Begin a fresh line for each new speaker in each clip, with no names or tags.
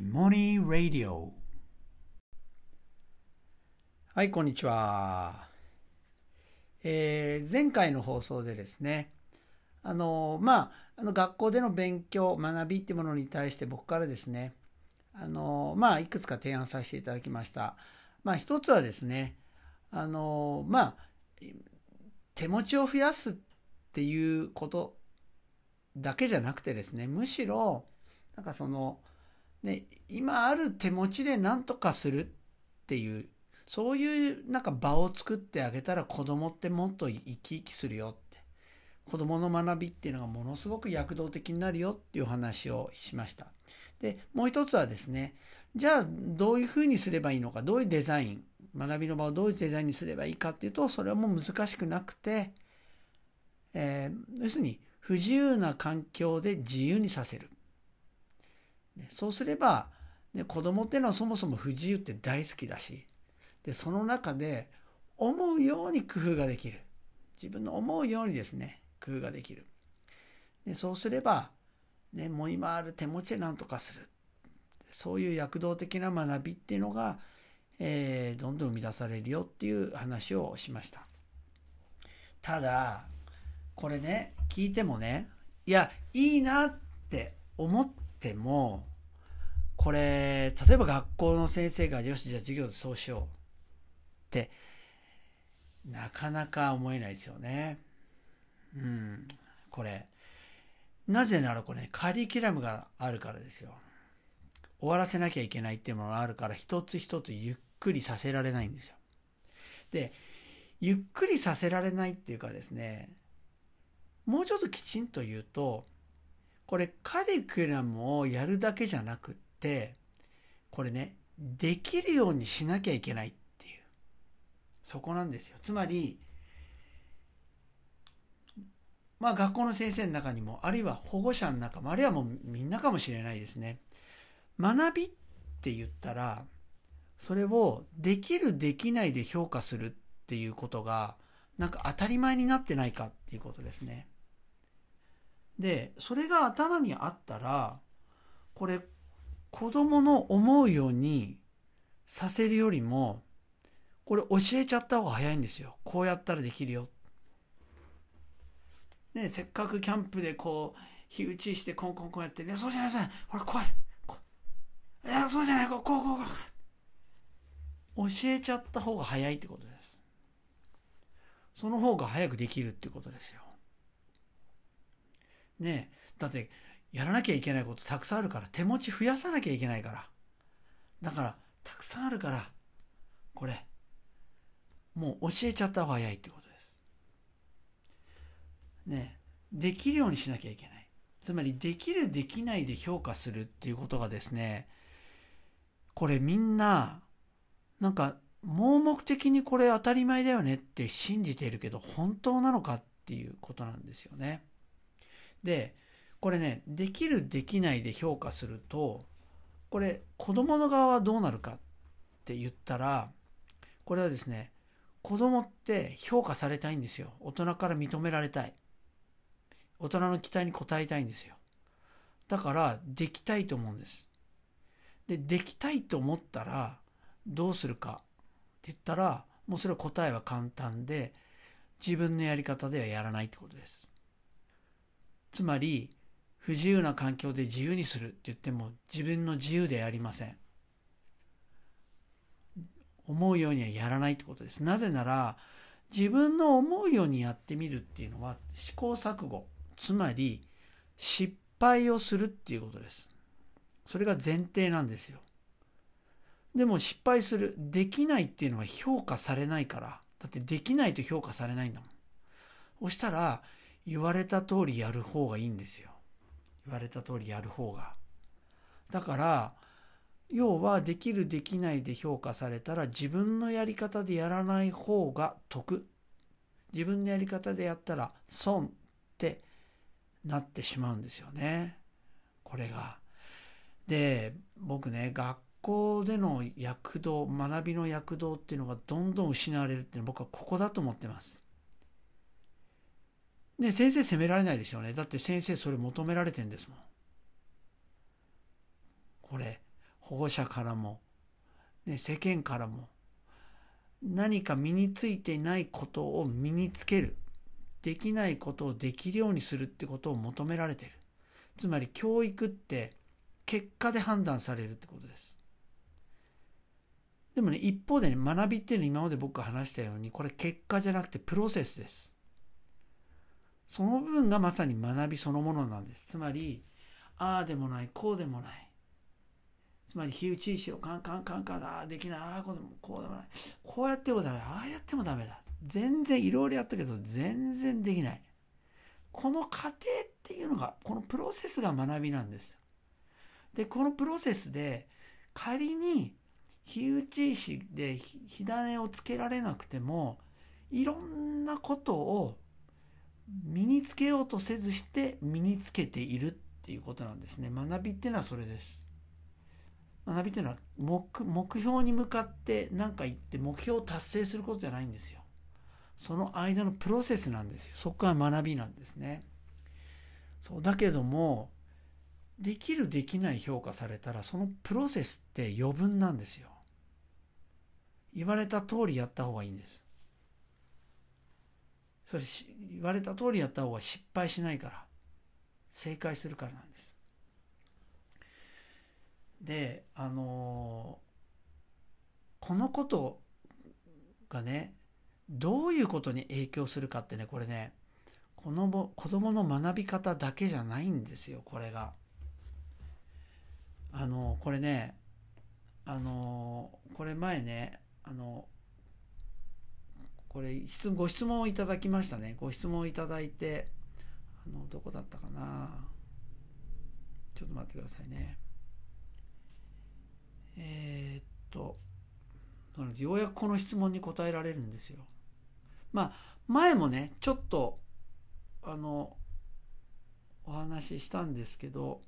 Money Radio はいこんにちは、えー、前回の放送でですねあのまああの学校での勉強学びってものに対して僕からですねあのまあいくつか提案させていただきました。まあ一つはですねあのまあ手持ちを増やすっていうことだけじゃなくてですねむしろなんかそのね今ある手持ちで何とかするっていうそういうなんか場を作ってあげたら子供ってもっと生き生きするよって。子供の学びっていうのがものすごく躍動的になるよっていう話をしました。でもう一つはですねじゃあどういうふうにすればいいのかどういうデザイン学びの場をどういうデザインにすればいいかっていうとそれはもう難しくなくて、えー、要するに不自由な環境で自由にさせる。そうすれば、ね、子供っていうのはそもそも不自由って大好きだしでその中で思うように工夫ができる。自分の思うようにですね工夫ができる。でそうすれば、ね、もう今ある手持ちで何とかする。そういう躍動的な学びっていうのが、えー、どんどん生み出されるよっていう話をしました。ただこれね聞いてもねいやいいなって思ってもこれ例えば学校の先生がよしじゃあ授業でそうしようってなかなか思えないですよね。うん、これなぜならこれ、ね、カリキュラムがあるからですよ。終わらせなきゃいけないっていうものがあるから一つ一つゆっくりさせられないんですよ。でゆっくりさせられないっていうかですねもうちょっときちんと言うとこれカリキュラムをやるだけじゃなくってこれねできるようにしなきゃいけないっていう。そこなんですよ。つまりまあ学校の先生の中にもあるいは保護者の中もあるいはもうみんなかもしれないですね。学びって言ったらそれをできるできないで評価するっていうことがなんか当たり前になってないかっていうことですね。でそれが頭にあったらこれ子供の思うようにさせるよりもこれ教えちゃった方が早いんですよ。こうやったらできるよ、ね、せっかくキャンプでこう火打ちしてコンコンコンやってねそうじゃないそうじゃない。ほら怖い。いやそうじゃない。こうこうこうこう。教えちゃった方が早いってことです。その方が早くできるってことですよ。ねだってやらなきゃいけないことたくさんあるから手持ち増やさなきゃいけないからだからたくさんあるからこれもう教えちゃった方が早いってことです。ねできるようにしなきゃいけない。つまりできるできないで評価するっていうことがですねこれみんななんか盲目的にこれ当たり前だよねって信じているけど本当なのかっていうことなんですよね。でこれねできるできないで評価するとこれ子供の側はどうなるかって言ったらこれはですね子供って評価されたいんですよ。大人から認められたい。大人の期待に応えたいんですよ。だから、できたいと思うんです。で、できたいと思ったら、どうするかって言ったら、もうそれは答えは簡単で、自分のやり方ではやらないってことです。つまり、不自由な環境で自由にするって言っても、自分の自由でありません。思うようにはやらないってことです。なぜなら、自分の思うようにやってみるっていうのは試行錯誤、つまり失敗をするっていうことです。それが前提なんですよ。でも失敗する、できないっていうのは評価されないから、だってできないと評価されないんだもん。そしたら、言われた通りやる方がいいんですよ。言われた通りやる方が。だから、要はできるできないで評価されたら自分のやり方でやらない方が得自分のやり方でやったら損ってなってしまうんですよねこれが。で僕ね学校での躍動学びの躍動っていうのがどんどん失われるっていうのは僕はここだと思ってます。ね先生責められないですよね。だって先生それ求められてんですもん。これ保護者からも、ね、世間からも何か身についてないことを身につける。できないことをできるようにするってことを求められてる。つまり教育って結果で判断されるってことです。でもね一方でね学びっていうのは今まで僕が話したようにこれ結果じゃなくてプロセスです。その部分がまさに学びそのものなんです。つまりああでもないこうでもない。つまり火打ち石をカンカンカンカンああできないああこうでもこうでもないこうやってもダメああやってもダメだ全然いろいろやったけど全然できないこの過程っていうのがこのプロセスが学びなんですでこのプロセスで仮に火打ち石で火種をつけられなくてもいろんなことを身につけようとせずして身につけているっていうことなんですね。学びっていうのはそれです。学びっていうのは目目標に向かって何か言って目標を達成することじゃないんですよ。その間のプロセスなんですよ。そこが学びなんですね。そうだけどもできるできない評価されたらそのプロセスって余分なんですよ。言われた通りやった方がいいんです。それ言われた通りやった方が失敗しないから正解するからなんですであのこのことがねどういうことに影響するかってねこれねこの子供の学び方だけじゃないんですよこれが。あのこれねあのこれ前ねあのこれ質ご質問をいただきましたね。ご質問をいただいてあのどこだったかな。ちょっと待ってくださいね。えー、っとようやくこの質問に答えられるんですよ。まあ前もねちょっとあのお話ししたんですけど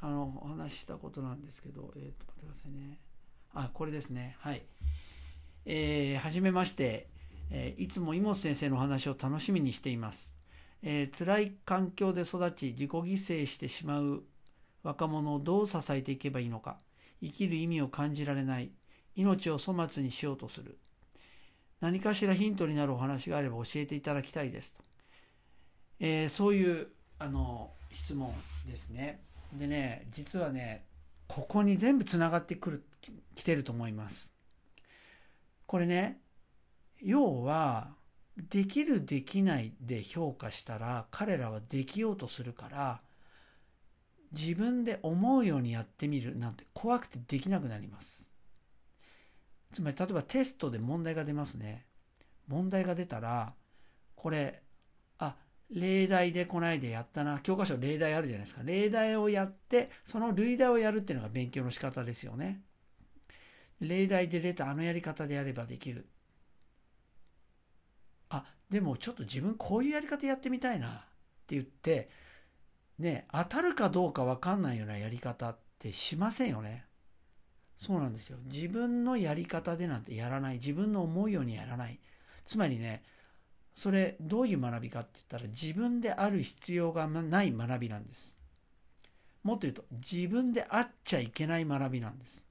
あのお話ししたことなんですけどえっ、と待ってくださいね。あこれですね。はい。えー、はじめまして、えー、いつも井本先生のお話を楽しみにしています、えー、辛い環境で育ち自己犠牲してしまう若者をどう支えていけばいいのか。生きる意味を感じられない。命を粗末にしようとする。何かしらヒントになるお話があれば教えていただきたいですと、えー、そういうあの質問ですね。でね実はねここに全部つながってくる来てると思います。これね要はできるできないで評価したら彼らはできようとするから自分で思うようにやってみるなんて怖くてできなくなります。つまり例えばテストで問題が出ますね。問題が出たらこれあ例題でこないでやったな。教科書例題あるじゃないですか。例題をやってその類題をやるっていうのが勉強の仕方ですよね。例題で出たあのやり方でやればできるあでもちょっと自分こういうやり方やってみたいなって言ってね、当たるかどうか分かんないようなやり方ってしませんよね。そうなんですよ。自分のやり方でなんてやらない。自分の思うようにやらない。つまりね、それどういう学びかって言ったら自分である必要がない学びなんです。もっと言うと自分であっちゃいけない学びなんです。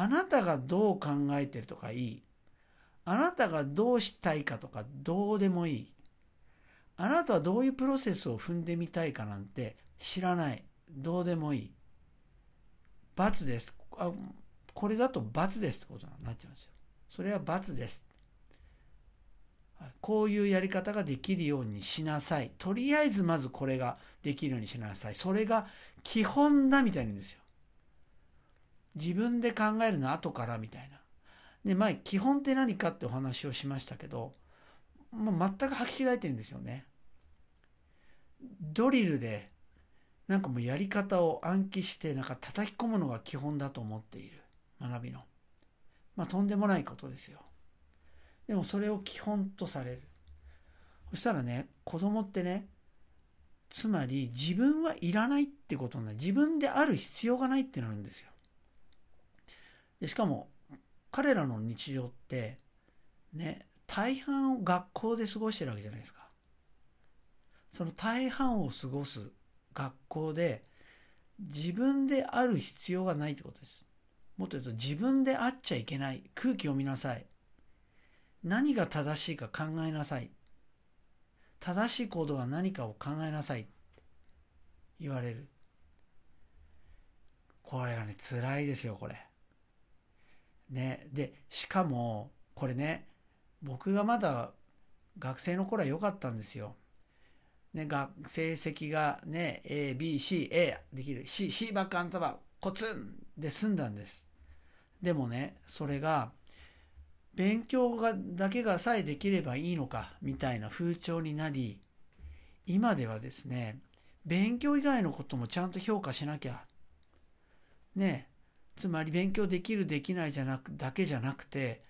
あなたがどう考えてるとかいい。あなたがどうしたいかとかどうでもいい。あなたはどういうプロセスを踏んでみたいかなんて知らない。どうでもいい。罰です。あこれだと罰ですってことになっちゃうんですよ。それは罰です。こういうやり方ができるようにしなさい。とりあえずまずこれができるようにしなさい。それが基本だみたいなんですよ。自分で考えるの後からみたいな。で、前、基本って何かってお話をしましたけど、もう全く履き違えてるんですよね。ドリルでなんかもうやり方を暗記してなんか叩き込むのが基本だと思っている学びの。まあとんでもないことですよ。でもそれを基本とされる。そしたらね、子供ってね、つまり自分はいらないってことになる。自分である必要がないってなるんですよ。でしかも彼らの日常ってね、大半を学校で過ごしてるわけじゃないですか。その大半を過ごす学校で自分である必要がないってことです。もっと言うと自分であっちゃいけない。空気を見なさい。何が正しいか考えなさい。正しい行動は何かを考えなさい。言われる。これがね、辛いですよ、これ。ね。で、しかも、これね、僕がまだ学生の頃は良かったんですよ。ね、が成績がね、A、B、C、A できる。C、C ばっかあんたばコツンで済んだんです。でもね、それが、勉強がだけがさえできればいいのか、みたいな風潮になり、今ではですね、勉強以外のこともちゃんと評価しなきゃ。ね、つまり勉強できるできないじゃなく、だけじゃなくて、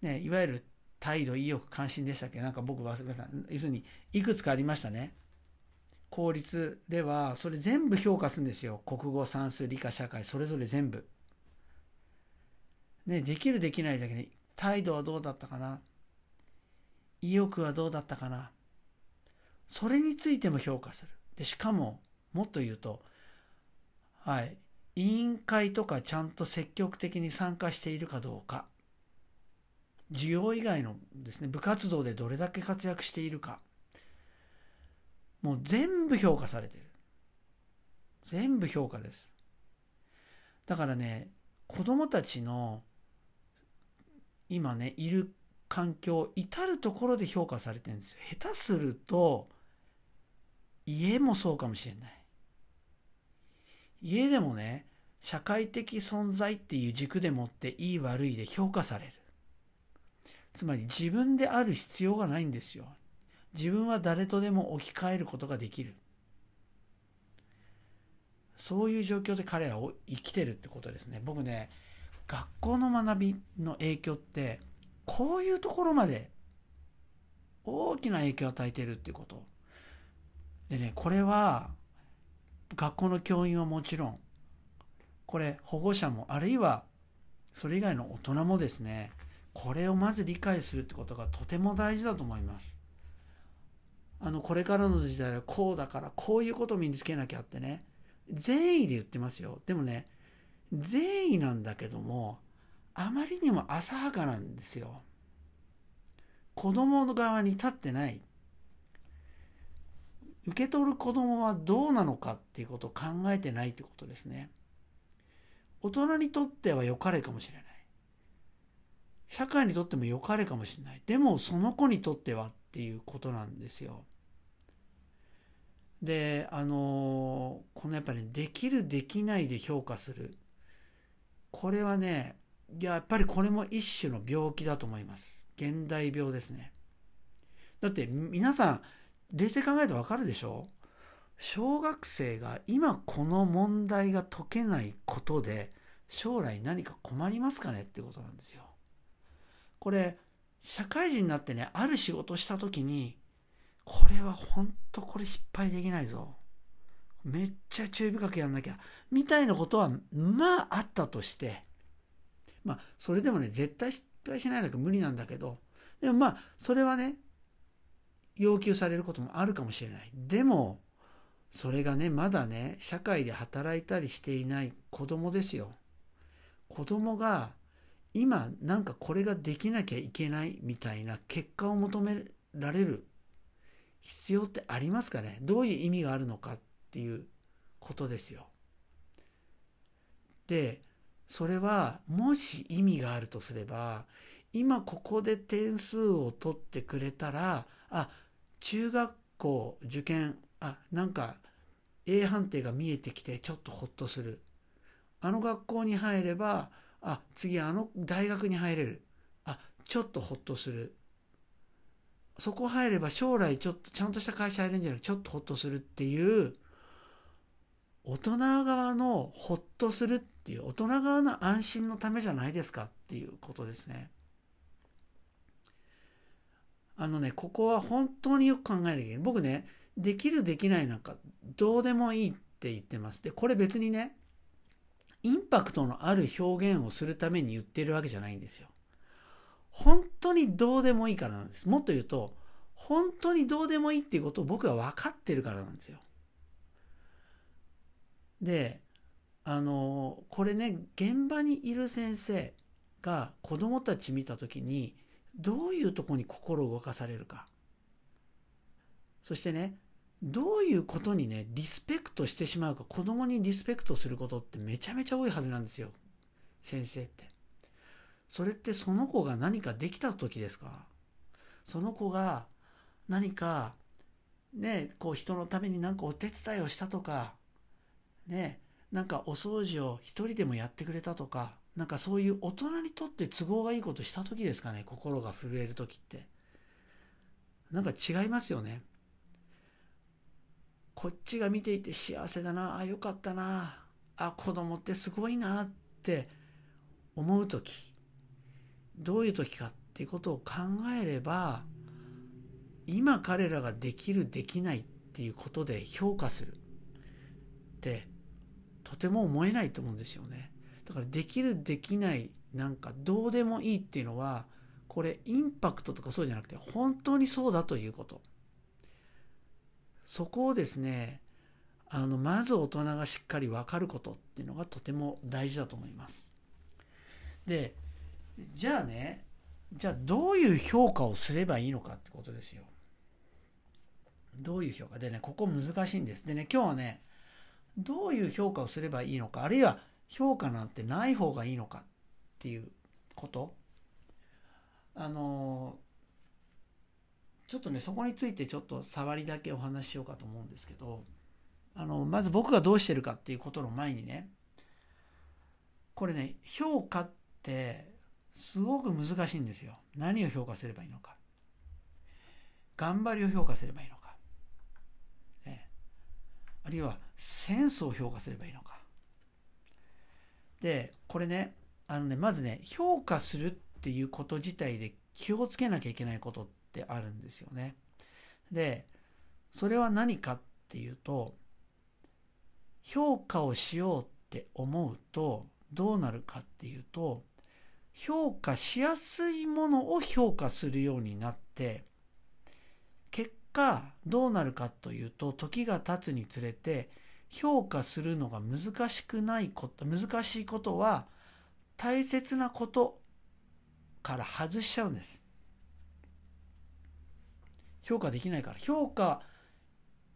ね、いわゆる態度、意欲、関心でしたっけ？なんか僕忘れた。要するに、いくつかありましたね。公立では、それ全部評価するんですよ。国語、算数、理科、社会、それぞれ全部。ね、できるできないだけに、態度はどうだったかな？意欲はどうだったかな？それについても評価する。で、しかも、もっと言うと、はい、委員会とかちゃんと積極的に参加しているかどうか。授業以外のですね、部活動でどれだけ活躍しているか。もう全部評価されてる。全部評価です。だからね、子供たちの今ね、いる環境、至るところで評価されてるんですよ。下手すると、家もそうかもしれない。家でもね、社会的存在っていう軸でもっていい悪いで評価される。つまり自分である必要がないんですよ。自分は誰とでも置き換えることができる。そういう状況で彼らを生きてるってことですね。僕ね、学校の学びの影響って、こういうところまで大きな影響を与えてるってこと。でね、これは学校の教員はもちろん、これ保護者も、あるいはそれ以外の大人もですね、これをまず理解するってことがとても大事だと思います。あの、これからの時代はこうだから、こういうことを身につけなきゃってね、善意で言ってますよ。でもね、善意なんだけども、あまりにも浅はかなんですよ。子供の側に立ってない。受け取る子供はどうなのかっていうことを考えてないってことですね。大人にとっては良かれかもしれない。社会にとっても良かれかもしれない。でもその子にとってはっていうことなんですよ。で、あのこのやっぱり、ね、できるできないで評価する。これはね、やっぱりこれも一種の病気だと思います。現代病ですね。だって皆さん、冷静考えてわかるでしょ？小学生が今この問題が解けないことで将来何か困りますかねってことなんですよ。これ、社会人になってね、ある仕事した時に、これは本当これ失敗できないぞ。めっちゃ注意深くやんなきゃ。みたいなことは、まああったとして、まあそれでもね、絶対失敗しないのか無理なんだけど、でもまあそれはね、要求されることもあるかもしれない。でも、それがね、まだね、社会で働いたりしていない子供ですよ。子供が今なんかこれができなきゃいけないみたいな結果を求められる必要ってありますかね？どういう意味があるのかっていうことですよ。でそれはもし意味があるとすれば今ここで点数を取ってくれたらあ中学校受験あなんか A 判定が見えてきてちょっとホッとする。あの学校に入ればあ次あの大学に入れる。あちょっとほっとする。そこ入れば将来ちょっとちゃんとした会社入れるんじゃなくてちょっとほっとするっていう大人側のほっとするっていう大人側の安心のためじゃないですかっていうことですね。あのね、ここは本当によく考えなきゃいけない。僕ね、できるできないなんかどうでもいいって言ってます。で、これ別にね、インパクトのある表現をするために言ってるわけじゃないんですよ。本当にどうでもいいからなんです。もっと言うと、本当にどうでもいいっていうことを僕は分かってるからなんですよ。であのこれね現場にいる先生が子どもたち見た時にどういうとこに心を動かされるか。そしてねどういうことにねリスペクトしてしまうか。子供にリスペクトすることってめちゃめちゃ多いはずなんですよ。先生って。それってその子が何かできた時ですか？その子が何かねこう人のために何かお手伝いをしたとかねなんかお掃除を一人でもやってくれたとかなんかそういう大人にとって都合がいいことした時ですかね心が震える時って。なんか違いますよね。こっちが見ていて幸せだなあよかったなあ子供ってすごいなって思う時。どういう時かっていうことを考えれば今彼らができるできないっていうことで評価するってとても思えないと思うんですよね。だからできるできないなんかどうでもいいっていうのはこれインパクトとかそうじゃなくて本当にそうだということ。そこをですねあのまず大人がしっかり分かることっていうのがとても大事だと思います。でじゃあねじゃあどういう評価をすればいいのかってことですよ。どういう評価？でねここ難しいんです。でね今日はねどういう評価をすればいいのかあるいは評価なんてない方がいいのかっていうこと？あのちょっとねそこについてちょっと触りだけお話ししようかと思うんですけどあのまず僕がどうしてるかっていうことの前にねこれね評価ってすごく難しいんですよ。何を評価すればいいのか。頑張りを評価すればいいのか、ね、あるいはセンスを評価すればいいのか。でこれねあのねまずね評価するっていうこと自体で気をつけなきゃいけないことってあるんですよね。でそれは何かっていうと評価をしようって思うとどうなるかっていうと評価しやすいものを評価するようになって結果どうなるかというと時が経つにつれて評価するのが難しくないこと難しいことは大切なことから外しちゃうんです。評価できないから。評価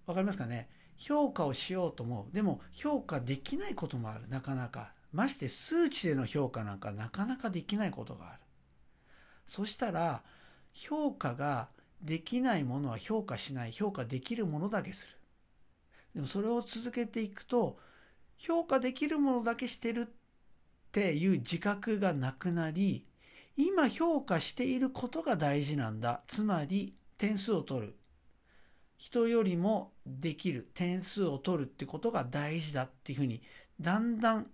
わかりますかね？評価をしようと思う。でも評価できないこともある。なかなか。まして数値での評価なんかなかなかできないことがある。そしたら評価ができないものは評価しない。評価できるものだけする。でもそれを続けていくと評価できるものだけしてるっていう自覚がなくなり今評価していることが大事なんだ。つまり点数を取る。人よりもできる。点数を取るってことが大事だっていうふうにだんだん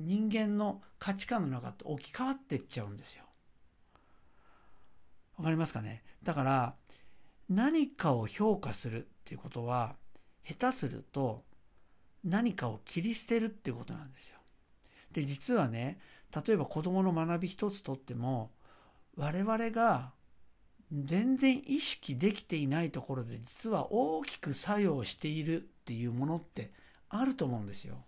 人間の価値観の中って置き換わっていっちゃうんですよ。わかりますかね？だから何かを評価するっていうことは下手すると何かを切り捨てるっていうことなんですよ。で実はね例えば子どもの学び一つとっても我々が全然意識できていないところで実は大きく作用しているっていうものってあると思うんですよ。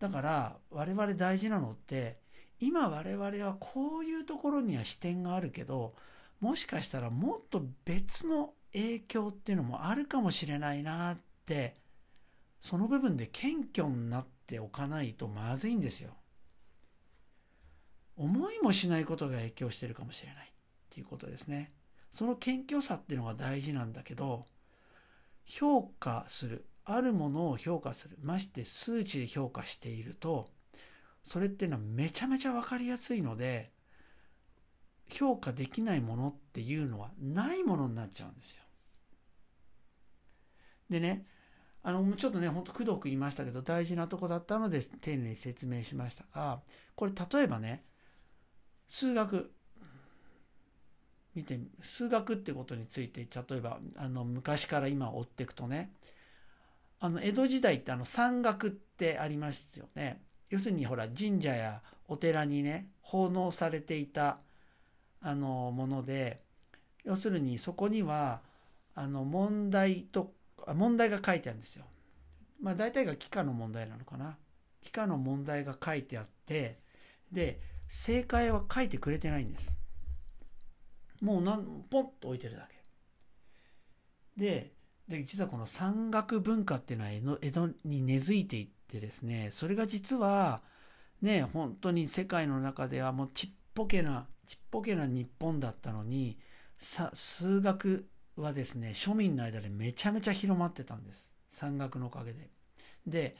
だから我々大事なのって今我々はこういうところには視点があるけどもしかしたらもっと別の影響っていうのもあるかもしれないなってその部分で謙虚になっておかないとまずいんですよ。思いもしないことが影響してるかもしれないっていうことですね。その謙虚さっていうのが大事なんだけど評価するあるものを評価するまして数値で評価しているとそれっていうのはめちゃめちゃ分かりやすいので評価できないものっていうのはないものになっちゃうんですよ。でねあのちょっとねほんとくどく言いましたけど大事なとこだったので丁寧に説明しましたがこれ例えばね数学見て数学ってことについて例えばあの昔から今追っていくとねあの江戸時代ってあの山岳ってありますよね要するにほら神社やお寺にね奉納されていたあのもので要するにそこにはあの問題と問題が書いてあるんですよ。まあ大体が幾何の問題なのかな。幾何の問題が書いてあって、で、正解は書いてくれてないんです。もうなん、ポンと置いてるだけ。で、で実はこの山岳文化っていうのは江戸に根付いていってですね、それが実は、ね、本当に世界の中ではもうちっぽけな、ちっぽけな日本だったのに、さ数学はですね、庶民の間でめちゃめちゃ広まってたんです。山岳のおかげで。で、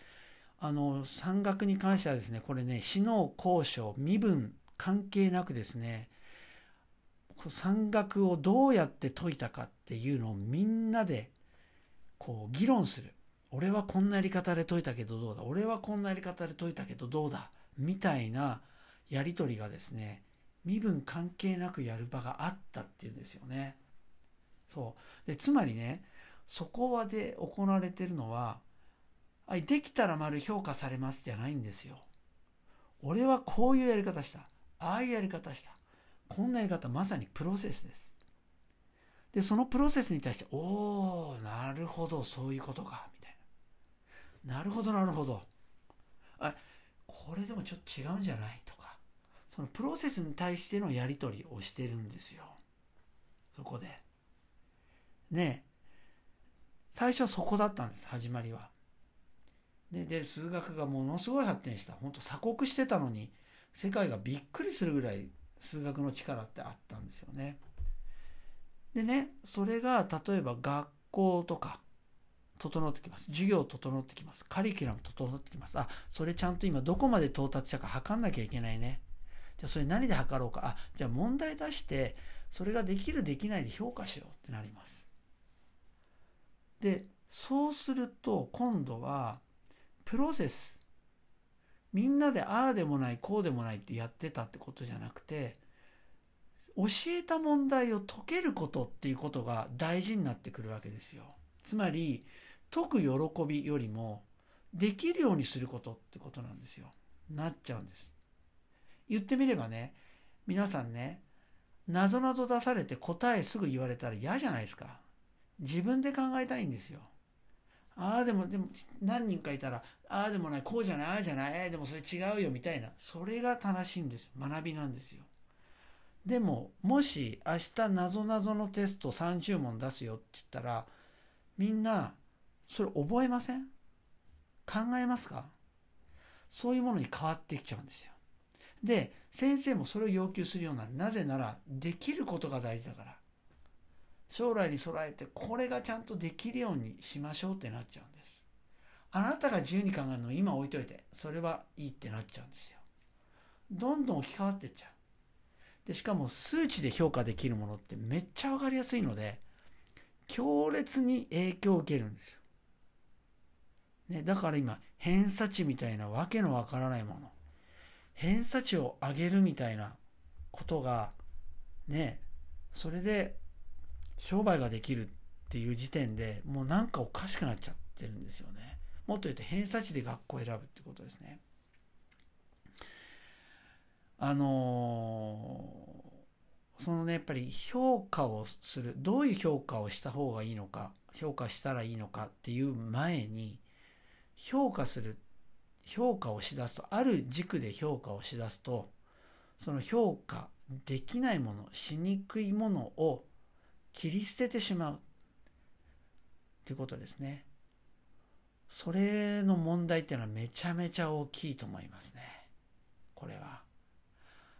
あの、山岳に関してはですね、これね、死の交渉、身分関係なくですね、山岳をどうやって解いたかっていうのをみんなでこう議論する。俺はこんなやり方で解いたけどどうだ俺はこんなやり方で解いたけどどうだみたいなやり取りがですね、身分関係なくやる場があったっていうんですよね。そう。で、つまりね、そこはで行われてるのは、できたら丸評価されますじゃないんですよ。俺はこういうやり方した。ああいうやり方した。こんなやり方、まさにプロセスです。で、そのプロセスに対して、おー、なるほど、そういうことか、みたいな。なるほど、なるほど。あ、これでもちょっと違うんじゃない？とか、そのプロセスに対してのやり取りをしてるんですよ。そこで。ね最初はそこだったんです、始まりは。でで数学がものすごい発展した本当鎖国してたのに世界がびっくりするぐらい数学の力ってあったんですよね。でねそれが例えば学校とか整ってきます授業整ってきますカリキュラム整ってきますあそれちゃんと今どこまで到達したか測んなきゃいけないねじゃあそれ何で測ろうか？あじゃあ問題出してそれができるできないで評価しようってなりますでそうすると今度はプロセスみんなでああでもないこうでもないってやってたってことじゃなくて教えた問題を解けることっていうことが大事になってくるわけですよ。つまり解く喜びよりもできるようにすることってことなんですよ。なっちゃうんです。言ってみればね皆さんねなぞなぞ出されて答えすぐ言われたら嫌じゃないですか。自分で考えたいんですよ。ああでもでも何人かいたらああでもないこうじゃないああじゃないでもそれ違うよみたいな。それが正しいんです学びなんですよ。でももし明日なぞなぞのテスト30問出すよって言ったらみんなそれ覚えません？考えますか？そういうものに変わってきちゃうんですよ。で先生もそれを要求するようななぜならできることが大事だから将来に備えてこれがちゃんとできるようにしましょうってなっちゃうんです。あなたが自由に考えるのを今置いといて、それはいいってなっちゃうんですよ。どんどん置き換わってっちゃう。で、しかも数値で評価できるものってめっちゃわかりやすいので、強烈に影響を受けるんですよ。ね、だから今、偏差値みたいなわけのわからないもの。偏差値を上げるみたいなことが、ね、それで商売ができるっていう時点でもうなんかおかしくなっちゃってるんですよね。もっと言うと偏差値で学校を選ぶってことですね。あのー、そのねやっぱり評価をするどういう評価をした方がいいのか評価したらいいのかっていう前に評価する評価をしだすとある軸で評価をしだすとその評価できないものしにくいものを切り捨ててしまうってことですね。それの問題っていうのはめちゃめちゃ大きいと思いますね。これは。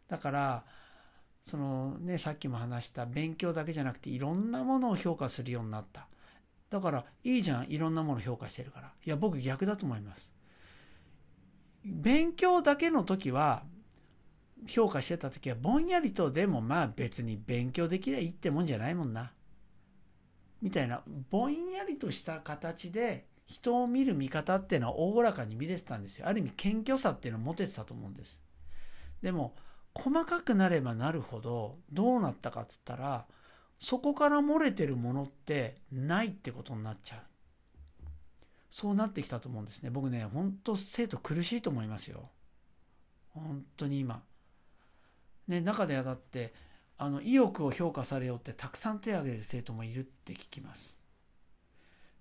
だから、そのね、さっきも話した勉強だけじゃなくていろんなものを評価するようになった。だからいいじゃん、いろんなもの評価してるから。いや、僕逆だと思います。勉強だけの時は評価してた時はぼんやりとでもまあ別に勉強できりゃいいってもんじゃないもんな。みたいなぼんやりとした形で人を見る見方っていうのはおおらかに見れてたんですよ。ある意味謙虚さっていうのを持ててたと思うんです。でも細かくなればなるほどどうなったかっつったらそこから漏れてるものってないってことになっちゃう。そうなってきたと思うんですね。僕ね、ほんと生徒苦しいと思いますよ。本当に今。ね、中ではだってあの意欲を評価されようってたくさん手を挙げる生徒もいるって聞きます。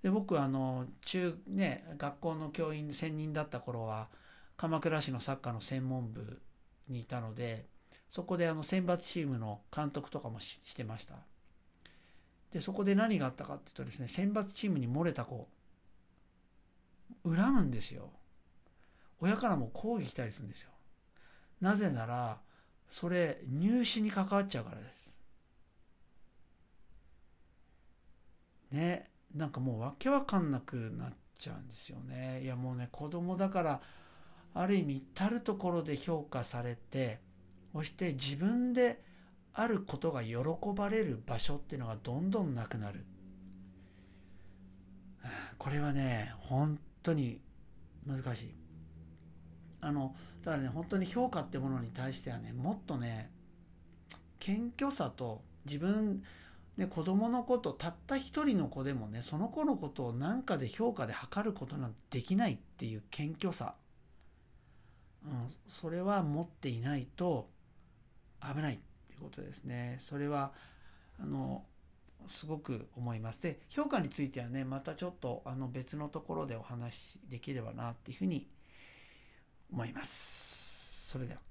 で僕あの中ね学校の教員専任だった頃は鎌倉市のサッカーの専門部にいたのでそこであの選抜チームの監督とかもしてましたでそこで何があったかっていうとですね選抜チームに漏れた子恨むんですよ。親からも抗議来たりするんですよ。なぜならそれ入試に関わっちゃうからです。ねなんかもうわけわかんなくなっちゃうんですよね。いやもうね子供だからある意味至る所で評価されてそして自分であることが喜ばれる場所っていうのがどんどんなくなる。これはね本当に難しい。あのただね本当に評価ってものに対してはねもっとね謙虚さと自分で子供のことたった一人の子でもねその子のことを何かで評価で測ることなんてできないっていう謙虚さ、うん、それは持っていないと危ないっていうことですね。それはあのすごく思います。で評価についてはねまたちょっとあの別のところでお話しできればなっていうふうに思います。それでは。